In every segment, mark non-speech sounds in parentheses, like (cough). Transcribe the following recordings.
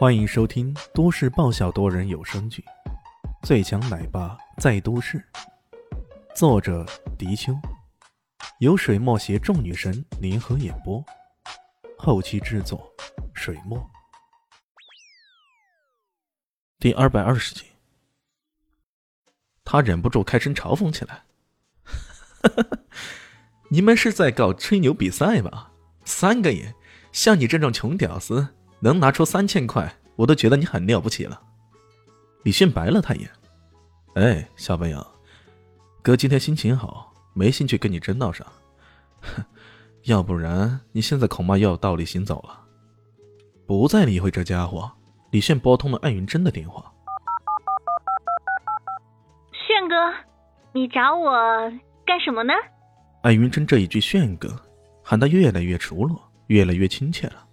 欢迎收听都市爆笑多人有声剧《最强奶爸在都市》，作者：迪秋，由水墨携众女神联合演播，后期制作：水墨。第二百二十集，他忍不住开声嘲讽起来：“ (laughs) 你们是在搞吹牛比赛吧？三个亿，像你这种穷屌丝！”能拿出三千块，我都觉得你很了不起了。李迅白了他一眼：“哎，小朋友，哥今天心情好，没兴趣跟你争闹上。(laughs) 要不然你现在恐怕又要倒立行走了。”不再理会这家伙，李炫拨通了艾云珍的电话：“炫哥，你找我干什么呢？”艾云珍这一句“炫哥”喊得越来越熟络，越来越亲切了。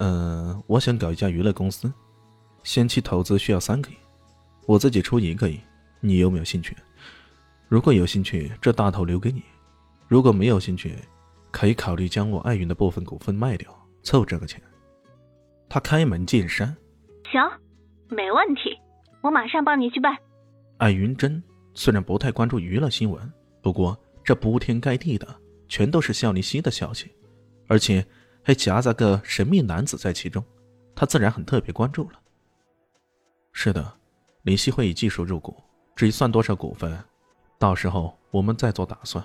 嗯，我想搞一家娱乐公司，先期投资需要三个亿，我自己出一个亿，你有没有兴趣？如果有兴趣，这大头留给你；如果没有兴趣，可以考虑将我爱云的部分股份卖掉，凑这个钱。他开门见山：“行，没问题，我马上帮你去办。”艾云珍虽然不太关注娱乐新闻，不过这铺天盖地的全都是肖林熙的消息，而且。还夹杂个神秘男子在其中，他自然很特别关注了。是的，林夕会以技术入股，至于算多少股份，到时候我们再做打算。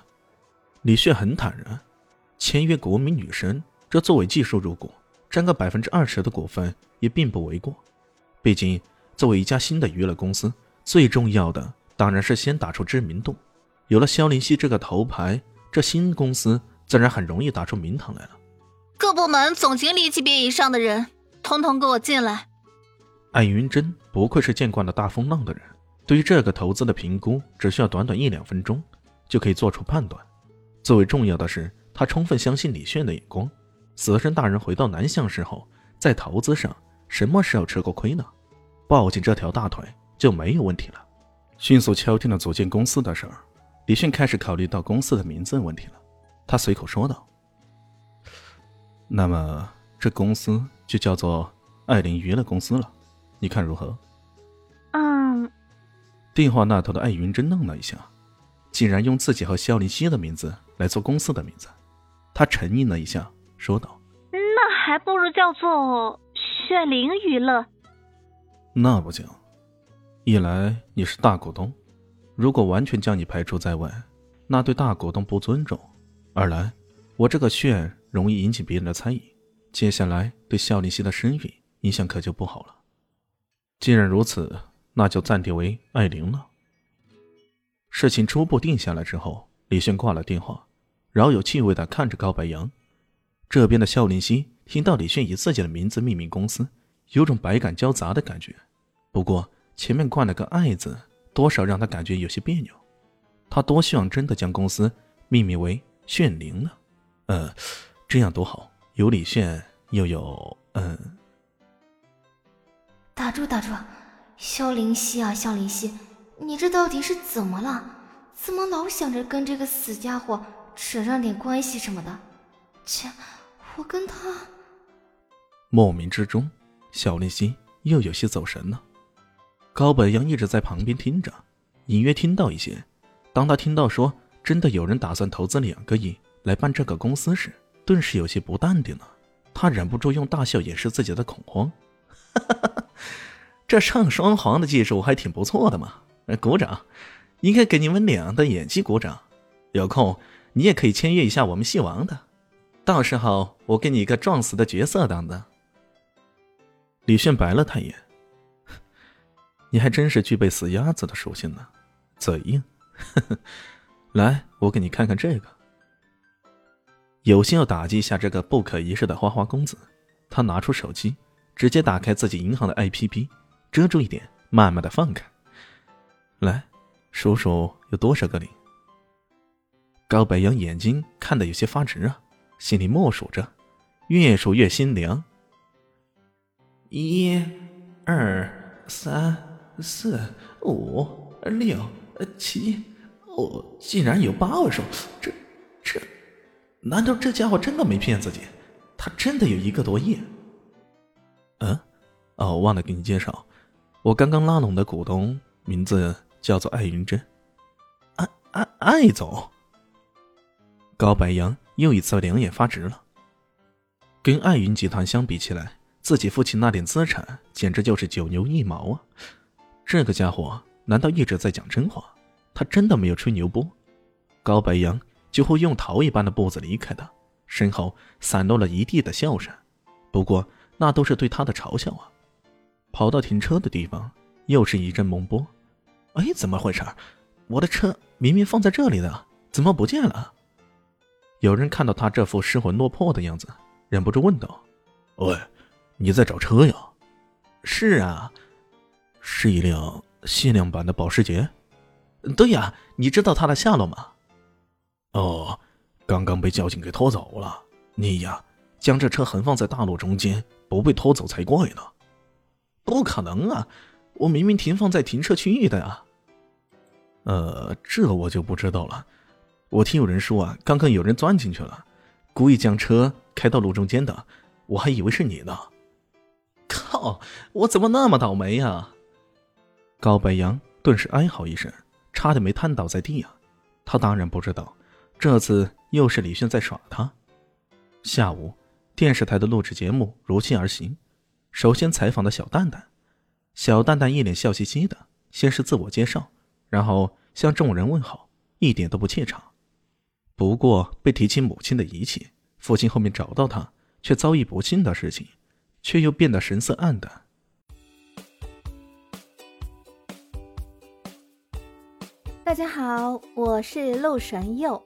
李旭很坦然，签约国民女神，这作为技术入股，占个百分之二十的股份也并不为过。毕竟，作为一家新的娱乐公司，最重要的当然是先打出知名度。有了肖林熙这个头牌，这新公司自然很容易打出名堂来了。各部门总经理级别以上的人，通通给我进来。艾云珍不愧是见惯了大风浪的人，对于这个投资的评估，只需要短短一两分钟就可以做出判断。最为重要的是，他充分相信李炫的眼光。死神大人回到南向时候，在投资上什么时候吃过亏呢？抱紧这条大腿就没有问题了。迅速敲定了组建公司的事儿，李炫开始考虑到公司的名字问题了。他随口说道。那么，这公司就叫做艾琳娱乐公司了，你看如何？嗯。电话那头的艾云真愣了一下，竟然用自己和肖林熙的名字来做公司的名字。他沉吟了一下，说道：“那还不如叫做炫灵娱乐。”那不行，一来你是大股东，如果完全将你排除在外，那对大股东不尊重；二来，我这个炫。容易引起别人的猜疑，接下来对肖林熙的声誉影响可就不好了。既然如此，那就暂定为艾琳了。事情初步定下来之后，李炫挂了电话，饶有趣味的看着高白杨。这边的肖林熙听到李炫以自己的名字命名公司，有种百感交杂的感觉。不过前面冠了个“爱”字，多少让他感觉有些别扭。他多希望真的将公司命名为“炫灵”呢。呃。这样多好，有李炫，又有嗯。打住打住，萧灵溪啊，萧灵溪，你这到底是怎么了？怎么老想着跟这个死家伙扯上点关系什么的？切，我跟他……莫名之中，小灵溪又有些走神了。高本阳一直在旁边听着，隐约听到一些。当他听到说真的有人打算投资两个亿来办这个公司时，顿时有些不淡定了，他忍不住用大笑掩饰自己的恐慌。(laughs) 这上双簧的技术还挺不错的嘛！鼓掌，应该给你们俩的演技鼓掌。有空你也可以签约一下我们戏王的，到时候我给你一个撞死的角色当当。李炫白了他一眼，(laughs) 你还真是具备死鸭子的属性呢，嘴硬。(laughs) 来，我给你看看这个。有心要打击一下这个不可一世的花花公子，他拿出手机，直接打开自己银行的 APP，遮住一点，慢慢的放开。来，数数有多少个零。高白杨眼睛看得有些发直啊，心里默数着，越数越心凉。一、二、三、四、五、六、七，哦，竟然有八位数，这这。难道这家伙真的没骗自己？他真的有一个多亿？嗯，哦，忘了给你介绍，我刚刚拉拢的股东名字叫做艾云珍。艾艾艾总。高白杨又一次两眼发直了。跟艾云集团相比起来，自己父亲那点资产简直就是九牛一毛啊！这个家伙难道一直在讲真话？他真的没有吹牛波？高白杨就会用逃一般的步子离开的，身后散落了一地的笑声。不过那都是对他的嘲笑啊！跑到停车的地方，又是一阵懵波。哎，怎么回事？我的车明明放在这里的，怎么不见了？有人看到他这副失魂落魄的样子，忍不住问道：“喂，你在找车呀？”“是啊，是一辆限量版的保时捷。”“对呀，你知道它的下落吗？”“哦，刚刚被交警给拖走了。你呀，将这车横放在大路中间，不被拖走才怪呢。”“不可能啊，我明明停放在停车区域的呀。”“呃，这我就不知道了。我听有人说啊，刚刚有人钻进去了，故意将车开到路中间的，我还以为是你呢。”“靠，我怎么那么倒霉呀？”高白杨顿时哀嚎一声，差点没瘫倒在地啊！他当然不知道，这次又是李炫在耍他。下午，电视台的录制节目如期而行。首先采访的小蛋蛋，小蛋蛋一脸笑嘻嘻的，先是自我介绍，然后向众人问好，一点都不怯场。不过被提起母亲的遗弃，父亲后面找到他，却遭遇不幸的事情，却又变得神色黯淡。大家好，我是陆神佑，